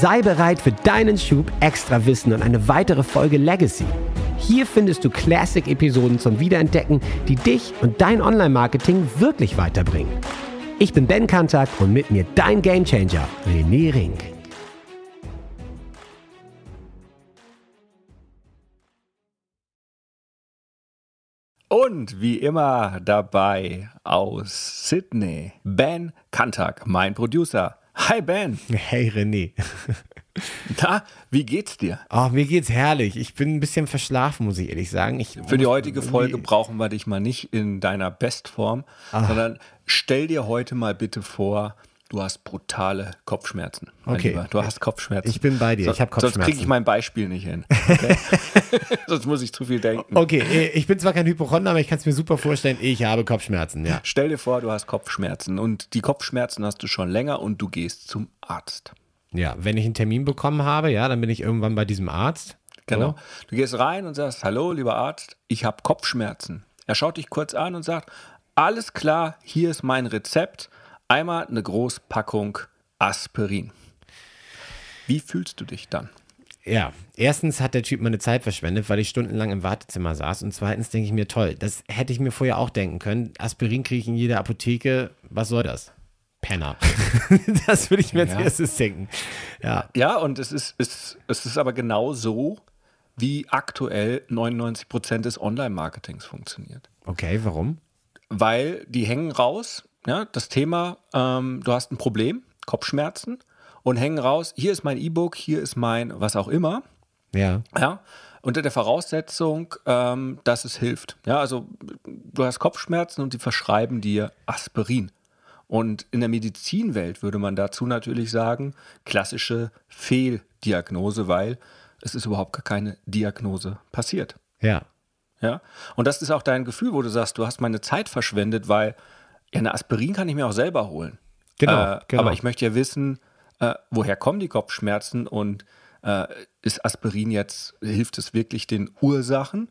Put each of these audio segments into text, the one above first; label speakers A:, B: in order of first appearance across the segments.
A: Sei bereit für deinen Schub extra Wissen und eine weitere Folge Legacy. Hier findest du Classic-Episoden zum Wiederentdecken, die dich und dein Online-Marketing wirklich weiterbringen. Ich bin Ben Kantak und mit mir dein Gamechanger, René Rink.
B: Und wie immer dabei aus Sydney, Ben Kantak, mein Producer. Hi Ben.
A: Hey René.
B: Na, wie geht's dir?
A: Oh, mir geht's herrlich. Ich bin ein bisschen verschlafen, muss ich ehrlich sagen. Ich
B: Für die heutige Folge brauchen wir dich mal nicht in deiner Bestform, Ach. sondern stell dir heute mal bitte vor, du hast brutale Kopfschmerzen.
A: Okay. Lieber.
B: Du hast Kopfschmerzen.
A: Ich bin bei dir. ich habe Kopfschmerzen.
B: Sonst kriege ich mein Beispiel nicht hin. Okay? sonst muss ich zu viel denken.
A: Okay, äh, ich bin zwar kein Hypochonder, aber ich kann es mir super vorstellen, ich habe Kopfschmerzen. Ja.
B: Stell dir vor, du hast Kopfschmerzen und die Kopfschmerzen hast du schon länger und du gehst zum Arzt.
A: Ja, wenn ich einen Termin bekommen habe, ja, dann bin ich irgendwann bei diesem Arzt.
B: Genau. So. Du gehst rein und sagst, hallo, lieber Arzt, ich habe Kopfschmerzen. Er schaut dich kurz an und sagt, alles klar, hier ist mein Rezept Einmal eine Großpackung Aspirin. Wie fühlst du dich dann?
A: Ja, erstens hat der Typ meine Zeit verschwendet, weil ich stundenlang im Wartezimmer saß. Und zweitens denke ich mir, toll, das hätte ich mir vorher auch denken können. Aspirin kriege ich in jeder Apotheke. Was soll das? Penner. das würde ich mir ja. als erstes denken.
B: Ja, ja und es ist, es, es ist aber genau so, wie aktuell 99 Prozent des Online-Marketings funktioniert.
A: Okay, warum?
B: Weil die hängen raus ja, das Thema, ähm, du hast ein Problem, Kopfschmerzen und hängen raus, hier ist mein E-Book, hier ist mein was auch immer.
A: Ja.
B: Ja. Unter der Voraussetzung, ähm, dass es hilft. Ja, also du hast Kopfschmerzen und die verschreiben dir Aspirin. Und in der Medizinwelt würde man dazu natürlich sagen, klassische Fehldiagnose, weil es ist überhaupt gar keine Diagnose passiert.
A: Ja.
B: Ja. Und das ist auch dein Gefühl, wo du sagst, du hast meine Zeit verschwendet, weil ja, eine Aspirin kann ich mir auch selber holen.
A: Genau,
B: äh,
A: genau.
B: Aber ich möchte ja wissen, äh, woher kommen die Kopfschmerzen und äh, ist Aspirin jetzt, hilft es wirklich den Ursachen?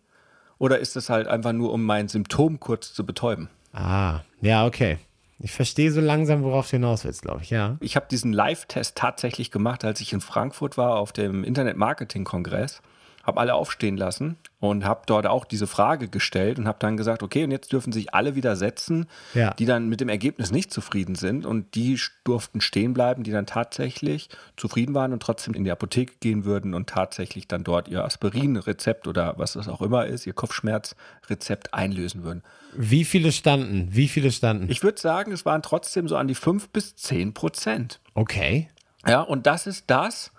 B: Oder ist es halt einfach nur, um mein Symptom kurz zu betäuben?
A: Ah, ja, okay. Ich verstehe so langsam, worauf du hinaus willst, glaube ich, ja.
B: Ich habe diesen Live-Test tatsächlich gemacht, als ich in Frankfurt war auf dem Internet-Marketing-Kongress habe alle aufstehen lassen und habe dort auch diese Frage gestellt und habe dann gesagt, okay, und jetzt dürfen sich alle wieder setzen,
A: ja.
B: die dann mit dem Ergebnis nicht zufrieden sind und die durften stehen bleiben, die dann tatsächlich zufrieden waren und trotzdem in die Apotheke gehen würden und tatsächlich dann dort ihr Aspirin-Rezept oder was das auch immer ist, ihr Kopfschmerzrezept einlösen würden.
A: Wie viele standen? Wie viele standen?
B: Ich würde sagen, es waren trotzdem so an die fünf bis zehn Prozent.
A: Okay.
B: Ja, und das ist das,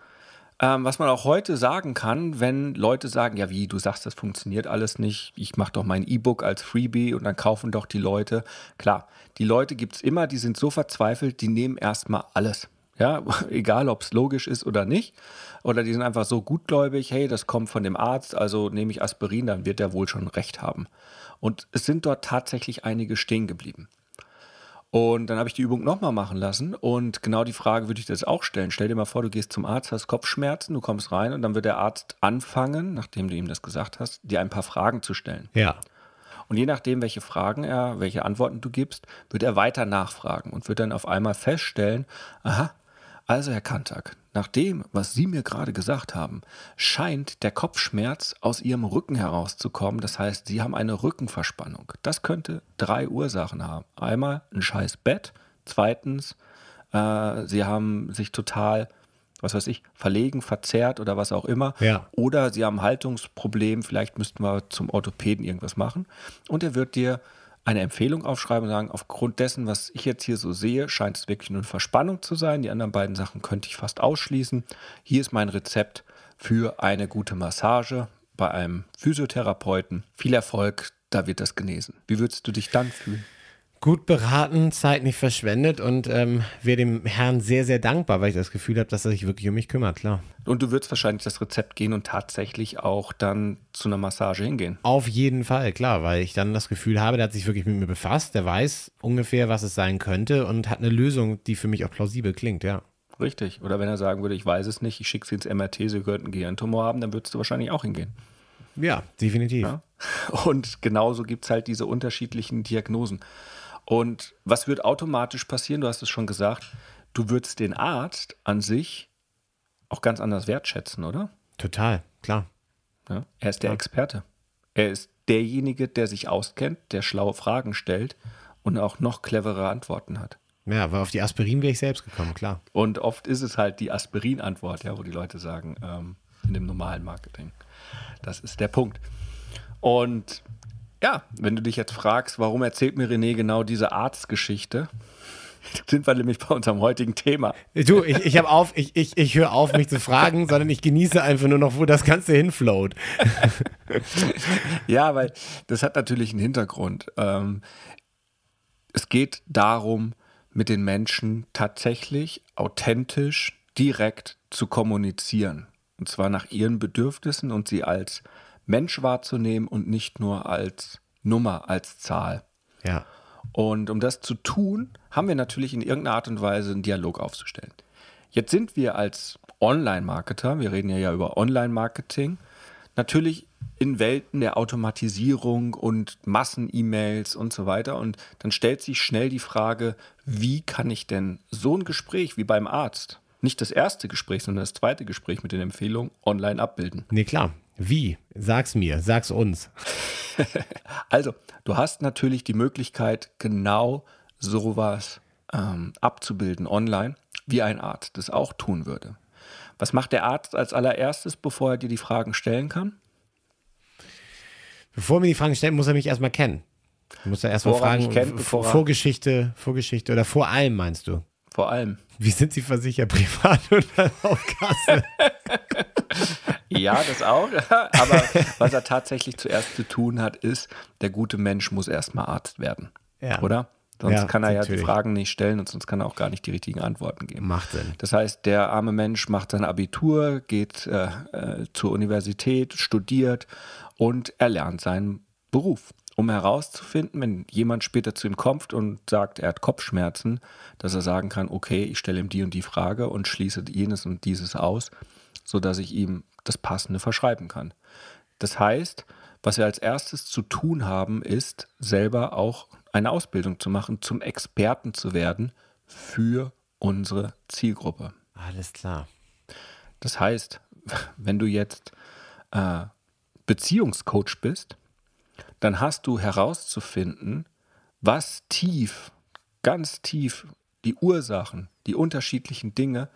B: ähm, was man auch heute sagen kann, wenn Leute sagen, ja wie, du sagst, das funktioniert alles nicht, ich mache doch mein E-Book als Freebie und dann kaufen doch die Leute. Klar, die Leute gibt es immer, die sind so verzweifelt, die nehmen erstmal alles. Ja, egal ob es logisch ist oder nicht. Oder die sind einfach so gutgläubig, hey, das kommt von dem Arzt, also nehme ich Aspirin, dann wird der wohl schon recht haben. Und es sind dort tatsächlich einige stehen geblieben. Und dann habe ich die Übung nochmal machen lassen. Und genau die Frage würde ich dir jetzt auch stellen. Stell dir mal vor, du gehst zum Arzt, hast Kopfschmerzen, du kommst rein und dann wird der Arzt anfangen, nachdem du ihm das gesagt hast, dir ein paar Fragen zu stellen.
A: Ja.
B: Und je nachdem, welche Fragen er, welche Antworten du gibst, wird er weiter nachfragen und wird dann auf einmal feststellen, aha, also, Herr Kantak, nach dem, was Sie mir gerade gesagt haben, scheint der Kopfschmerz aus Ihrem Rücken herauszukommen. Das heißt, Sie haben eine Rückenverspannung. Das könnte drei Ursachen haben. Einmal ein scheiß Bett. Zweitens, äh, Sie haben sich total, was weiß ich, verlegen, verzerrt oder was auch immer.
A: Ja.
B: Oder Sie haben ein Haltungsproblem. Vielleicht müssten wir zum Orthopäden irgendwas machen. Und er wird dir eine Empfehlung aufschreiben und sagen, aufgrund dessen, was ich jetzt hier so sehe, scheint es wirklich nur eine Verspannung zu sein. Die anderen beiden Sachen könnte ich fast ausschließen. Hier ist mein Rezept für eine gute Massage bei einem Physiotherapeuten. Viel Erfolg, da wird das genesen. Wie würdest du dich dann fühlen?
A: Gut beraten, Zeit nicht verschwendet und ähm, wäre dem Herrn sehr, sehr dankbar, weil ich das Gefühl habe, dass er sich wirklich um mich kümmert, klar.
B: Und du würdest wahrscheinlich das Rezept gehen und tatsächlich auch dann zu einer Massage hingehen.
A: Auf jeden Fall, klar, weil ich dann das Gefühl habe, der hat sich wirklich mit mir befasst, der weiß ungefähr, was es sein könnte und hat eine Lösung, die für mich auch plausibel klingt, ja.
B: Richtig. Oder wenn er sagen würde, ich weiß es nicht, ich schicke sie ins MRT, sie könnten einen Gehirntumor haben, dann würdest du wahrscheinlich auch hingehen.
A: Ja, definitiv. Ja?
B: Und genauso gibt es halt diese unterschiedlichen Diagnosen. Und was wird automatisch passieren? Du hast es schon gesagt, du würdest den Arzt an sich auch ganz anders wertschätzen, oder?
A: Total, klar.
B: Ja? Er ist der ja. Experte. Er ist derjenige, der sich auskennt, der schlaue Fragen stellt und auch noch clevere Antworten hat.
A: Ja, aber auf die Aspirin wäre ich selbst gekommen, klar.
B: Und oft ist es halt die Aspirin-Antwort, ja, wo die Leute sagen, ähm, in dem normalen Marketing. Das ist der Punkt. Und ja, wenn du dich jetzt fragst, warum erzählt mir René genau diese Arztgeschichte, sind wir nämlich bei unserem heutigen Thema.
A: Du, ich, ich habe auf, ich, ich, ich höre auf, mich zu fragen, sondern ich genieße einfach nur noch, wo das Ganze hinfloat.
B: ja, weil das hat natürlich einen Hintergrund. Ähm, es geht darum, mit den Menschen tatsächlich authentisch, direkt zu kommunizieren. Und zwar nach ihren Bedürfnissen und sie als Mensch wahrzunehmen und nicht nur als Nummer, als Zahl.
A: Ja.
B: Und um das zu tun, haben wir natürlich in irgendeiner Art und Weise einen Dialog aufzustellen. Jetzt sind wir als Online-Marketer, wir reden ja, ja über Online-Marketing, natürlich in Welten der Automatisierung und Massen-E-Mails und so weiter. Und dann stellt sich schnell die Frage, wie kann ich denn so ein Gespräch wie beim Arzt, nicht das erste Gespräch, sondern das zweite Gespräch mit den Empfehlungen online abbilden?
A: Nee, klar. Wie? Sag's mir, sag's uns.
B: also, du hast natürlich die Möglichkeit, genau sowas ähm, abzubilden online, wie ein Arzt das auch tun würde. Was macht der Arzt als allererstes, bevor er dir die Fragen stellen kann?
A: Bevor er mir die Fragen stellt, muss er mich erstmal kennen. Muss er erstmal fragen, kennt, Vorgeschichte, Vorgeschichte oder vor allem meinst du?
B: Vor allem.
A: Wie sind Sie versichert, privat oder auf Kasse?
B: Ja, das auch. Aber was er tatsächlich zuerst zu tun hat, ist, der gute Mensch muss erstmal Arzt werden. Ja. Oder? Sonst ja, kann er natürlich. ja die Fragen nicht stellen und sonst kann er auch gar nicht die richtigen Antworten geben.
A: Macht Sinn.
B: Das heißt, der arme Mensch macht sein Abitur, geht äh, äh, zur Universität, studiert und erlernt seinen Beruf. Um herauszufinden, wenn jemand später zu ihm kommt und sagt, er hat Kopfschmerzen, dass er sagen kann, okay, ich stelle ihm die und die Frage und schließe jenes und dieses aus, sodass ich ihm das Passende verschreiben kann. Das heißt, was wir als erstes zu tun haben, ist selber auch eine Ausbildung zu machen, zum Experten zu werden für unsere Zielgruppe.
A: Alles klar.
B: Das heißt, wenn du jetzt äh, Beziehungscoach bist, dann hast du herauszufinden, was tief, ganz tief die Ursachen, die unterschiedlichen Dinge,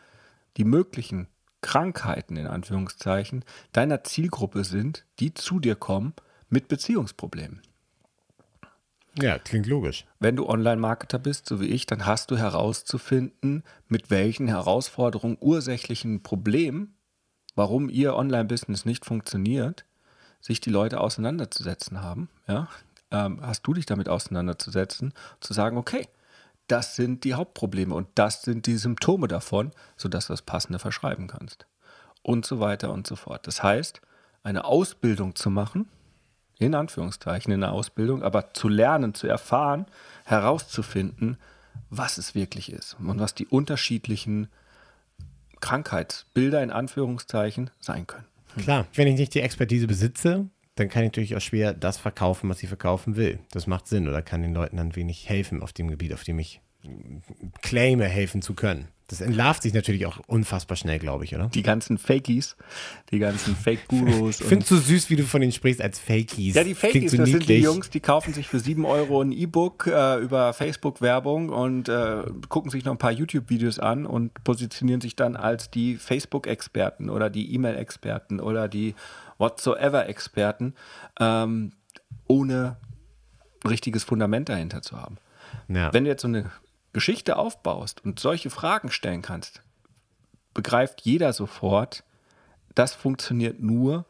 B: die möglichen Krankheiten in Anführungszeichen deiner Zielgruppe sind, die zu dir kommen mit Beziehungsproblemen.
A: Ja, klingt logisch.
B: Wenn du Online-Marketer bist, so wie ich, dann hast du herauszufinden, mit welchen Herausforderungen, ursächlichen Problemen, warum ihr Online-Business nicht funktioniert, sich die Leute auseinanderzusetzen haben. Ja? Ähm, hast du dich damit auseinanderzusetzen, zu sagen, okay, das sind die Hauptprobleme und das sind die Symptome davon, sodass du das Passende verschreiben kannst. Und so weiter und so fort. Das heißt, eine Ausbildung zu machen, in Anführungszeichen in der Ausbildung, aber zu lernen, zu erfahren, herauszufinden, was es wirklich ist und was die unterschiedlichen Krankheitsbilder in Anführungszeichen sein können.
A: Klar, wenn ich nicht die Expertise besitze, dann kann ich natürlich auch schwer das verkaufen, was ich verkaufen will. Das macht Sinn oder kann den Leuten dann wenig helfen auf dem Gebiet, auf dem ich claime, helfen zu können. Das entlarvt sich natürlich auch unfassbar schnell, glaube ich, oder?
B: Die ganzen Fakies, die ganzen Fake-Gurus.
A: Ich finde es so süß, wie du von denen sprichst als Fakies.
B: Ja, die Fakies, so das niedlich. sind die Jungs, die kaufen sich für 7 Euro ein E-Book äh, über Facebook-Werbung und äh, gucken sich noch ein paar YouTube-Videos an und positionieren sich dann als die Facebook-Experten oder die E-Mail-Experten oder die whatsoever-Experten, ähm, ohne richtiges Fundament dahinter zu haben. Ja. Wenn du jetzt so eine Geschichte aufbaust und solche Fragen stellen kannst, begreift jeder sofort, das funktioniert nur,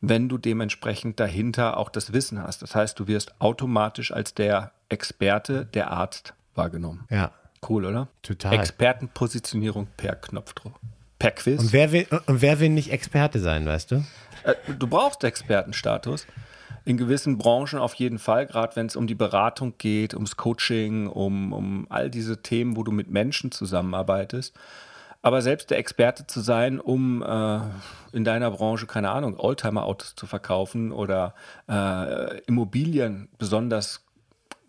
B: wenn du dementsprechend dahinter auch das Wissen hast. Das heißt, du wirst automatisch als der Experte, der Arzt wahrgenommen.
A: Ja.
B: Cool, oder?
A: Total.
B: Expertenpositionierung per Knopfdruck. Per Quiz.
A: Und wer will, und wer will nicht Experte sein, weißt du?
B: Äh, du brauchst Expertenstatus in gewissen Branchen auf jeden Fall, gerade wenn es um die Beratung geht, ums Coaching, um, um all diese Themen, wo du mit Menschen zusammenarbeitest. Aber selbst der Experte zu sein, um äh, in deiner Branche, keine Ahnung, Oldtimer-Autos zu verkaufen oder äh, Immobilien besonders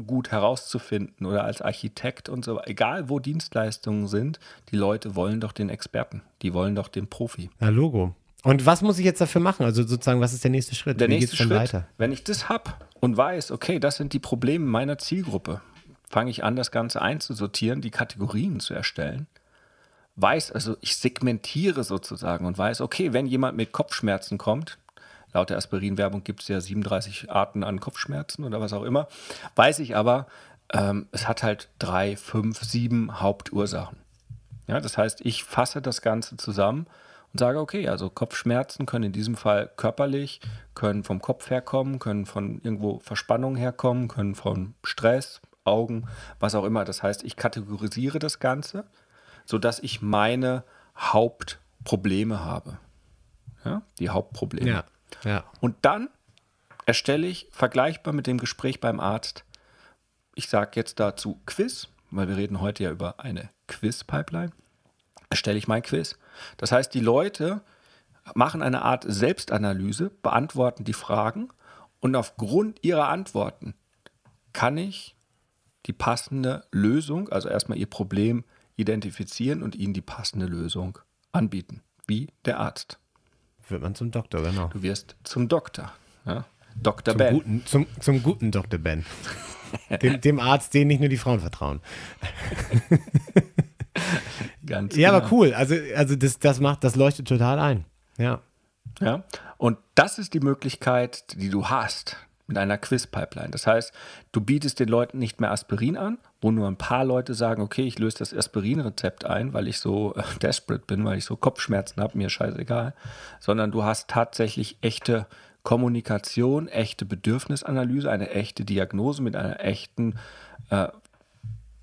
B: gut herauszufinden oder als Architekt und so, egal wo Dienstleistungen sind, die Leute wollen doch den Experten, die wollen doch den Profi.
A: Na, Logo. Und was muss ich jetzt dafür machen? Also sozusagen, was ist der nächste Schritt?
B: Der Wie nächste Schritt, weiter? wenn ich das habe und weiß, okay, das sind die Probleme meiner Zielgruppe, fange ich an, das Ganze einzusortieren, die Kategorien zu erstellen. Weiß, also ich segmentiere sozusagen und weiß, okay, wenn jemand mit Kopfschmerzen kommt, laut der Aspirin-Werbung gibt es ja 37 Arten an Kopfschmerzen oder was auch immer, weiß ich aber, ähm, es hat halt drei, fünf, sieben Hauptursachen. Ja, das heißt, ich fasse das Ganze zusammen und sage, okay, also Kopfschmerzen können in diesem Fall körperlich, können vom Kopf herkommen, können von irgendwo Verspannung herkommen, können von Stress, Augen, was auch immer. Das heißt, ich kategorisiere das Ganze, sodass ich meine Hauptprobleme habe. Ja, die Hauptprobleme. Ja, ja. Und dann erstelle ich vergleichbar mit dem Gespräch beim Arzt, ich sage jetzt dazu Quiz, weil wir reden heute ja über eine Quiz-Pipeline, erstelle ich mein Quiz. Das heißt, die Leute machen eine Art Selbstanalyse, beantworten die Fragen und aufgrund ihrer Antworten kann ich die passende Lösung, also erstmal ihr Problem identifizieren und ihnen die passende Lösung anbieten, wie der Arzt.
A: Wird man zum Doktor, genau.
B: Du wirst zum Doktor. Ja? Dr.
A: Zum
B: Ben.
A: Guten, zum, zum guten Dr. Ben. dem, dem Arzt, den nicht nur die Frauen vertrauen. Ganz ja, genau. aber cool. Also, also das, das macht, das leuchtet total ein. Ja.
B: Ja. Und das ist die Möglichkeit, die du hast, mit einer Quiz-Pipeline. Das heißt, du bietest den Leuten nicht mehr Aspirin an, wo nur ein paar Leute sagen, okay, ich löse das Aspirin-Rezept ein, weil ich so äh, desperate bin, weil ich so Kopfschmerzen habe, mir scheißegal, sondern du hast tatsächlich echte Kommunikation, echte Bedürfnisanalyse, eine echte Diagnose mit einer echten äh,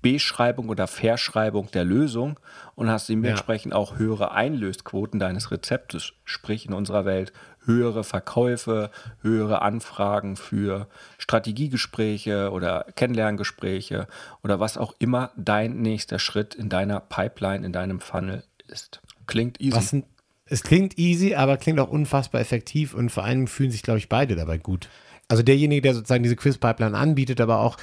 B: Beschreibung oder Verschreibung der Lösung und hast dementsprechend ja. auch höhere Einlösquoten deines Rezeptes, sprich in unserer Welt höhere Verkäufe, höhere Anfragen für Strategiegespräche oder Kennenlerngespräche oder was auch immer dein nächster Schritt in deiner Pipeline, in deinem Funnel ist. Klingt easy.
A: Was, es klingt easy, aber klingt auch unfassbar effektiv und vor allem fühlen sich, glaube ich, beide dabei gut. Also derjenige, der sozusagen diese Quiz-Pipeline anbietet, aber auch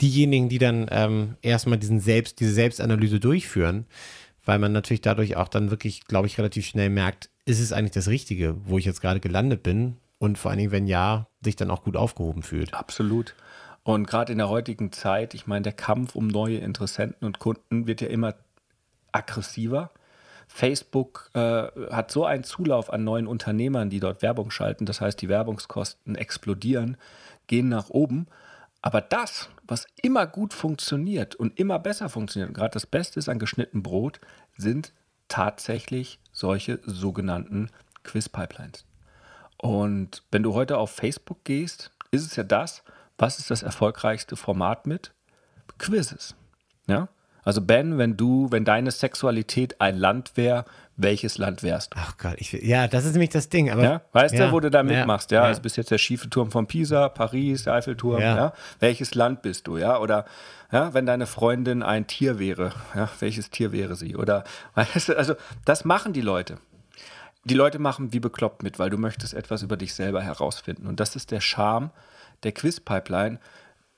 A: diejenigen, die dann ähm, erstmal diesen Selbst, diese Selbstanalyse durchführen, weil man natürlich dadurch auch dann wirklich, glaube ich, relativ schnell merkt, ist es eigentlich das Richtige, wo ich jetzt gerade gelandet bin und vor allen Dingen, wenn ja, sich dann auch gut aufgehoben fühlt.
B: Absolut. Und gerade in der heutigen Zeit, ich meine, der Kampf um neue Interessenten und Kunden wird ja immer aggressiver. Facebook äh, hat so einen Zulauf an neuen Unternehmern, die dort Werbung schalten. Das heißt, die Werbungskosten explodieren, gehen nach oben. Aber das, was immer gut funktioniert und immer besser funktioniert, gerade das Beste ist an geschnittenem Brot, sind tatsächlich solche sogenannten Quiz-Pipelines. Und wenn du heute auf Facebook gehst, ist es ja das, was ist das erfolgreichste Format mit? Quizzes. Ja? Also Ben, wenn du, wenn deine Sexualität ein Land wäre, welches Land wärst du?
A: Ach Gott, ich, ja, das ist nämlich das Ding. Aber,
B: ja, weißt ja, du, wo du da mitmachst? Ja, ja, also bist jetzt der schiefe Turm von Pisa, Paris, der Eiffelturm. Ja. ja. Welches Land bist du? Ja, oder ja, wenn deine Freundin ein Tier wäre, ja, welches Tier wäre sie? Oder weißt du, also das machen die Leute. Die Leute machen wie bekloppt mit, weil du möchtest etwas über dich selber herausfinden. Und das ist der Charme der Quiz-Pipeline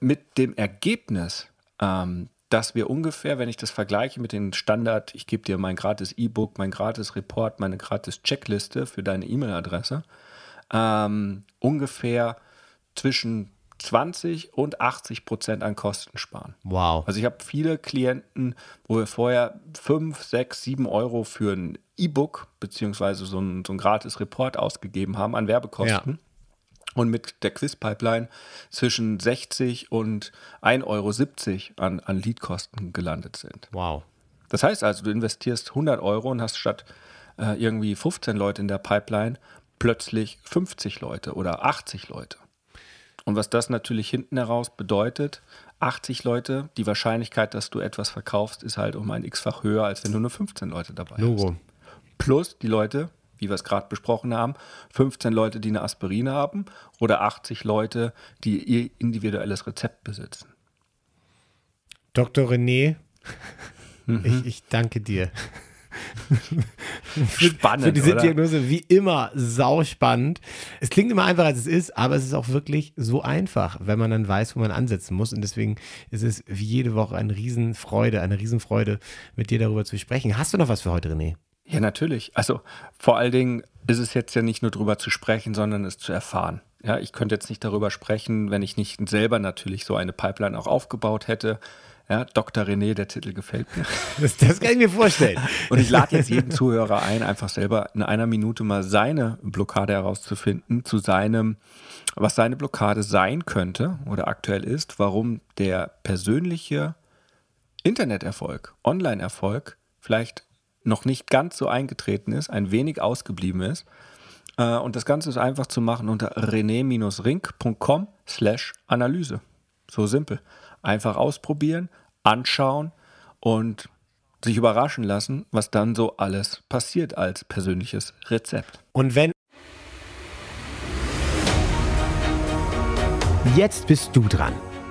B: mit dem Ergebnis, ähm, dass wir ungefähr, wenn ich das vergleiche mit den Standard, ich gebe dir mein gratis E-Book, mein gratis Report, meine gratis Checkliste für deine E-Mail-Adresse, ähm, ungefähr zwischen 20 und 80 Prozent an Kosten sparen.
A: Wow.
B: Also ich habe viele Klienten, wo wir vorher 5, 6, 7 Euro für ein E-Book beziehungsweise so ein, so ein gratis Report ausgegeben haben an Werbekosten. Ja und mit der Quiz-Pipeline zwischen 60 und 1,70 Euro an, an Leadkosten gelandet sind.
A: Wow.
B: Das heißt also, du investierst 100 Euro und hast statt äh, irgendwie 15 Leute in der Pipeline plötzlich 50 Leute oder 80 Leute. Und was das natürlich hinten heraus bedeutet, 80 Leute, die Wahrscheinlichkeit, dass du etwas verkaufst, ist halt um ein x-fach höher, als wenn du nur 15 Leute dabei Logo. hast. Plus die Leute, wie wir es gerade besprochen haben, 15 Leute, die eine Aspirin haben oder 80 Leute, die ihr individuelles Rezept besitzen.
A: Dr. René, mhm. ich, ich danke dir.
B: Spannend,
C: für diese
B: oder?
C: Diagnose wie immer sauspannend. Es klingt immer einfacher, als es ist, aber es ist auch wirklich so einfach, wenn man dann weiß, wo man ansetzen muss. Und deswegen ist es wie jede Woche eine Riesenfreude, eine Riesenfreude, mit dir darüber zu sprechen. Hast du noch was für heute, René?
B: Ja, natürlich. Also vor allen Dingen ist es jetzt ja nicht nur drüber zu sprechen, sondern es zu erfahren. Ja, ich könnte jetzt nicht darüber sprechen, wenn ich nicht selber natürlich so eine Pipeline auch aufgebaut hätte. Ja, Dr. René, der Titel gefällt mir.
C: Das, das kann ich mir vorstellen.
B: Und ich lade jetzt jeden Zuhörer ein, einfach selber in einer Minute mal seine Blockade herauszufinden, zu seinem, was seine Blockade sein könnte oder aktuell ist, warum der persönliche Interneterfolg, Online-Erfolg vielleicht noch nicht ganz so eingetreten ist, ein wenig ausgeblieben ist. Äh, und das Ganze ist einfach zu machen unter rené-ring.com slash Analyse. So simpel. Einfach ausprobieren, anschauen und sich überraschen lassen, was dann so alles passiert als persönliches Rezept.
C: Und wenn Jetzt bist du dran.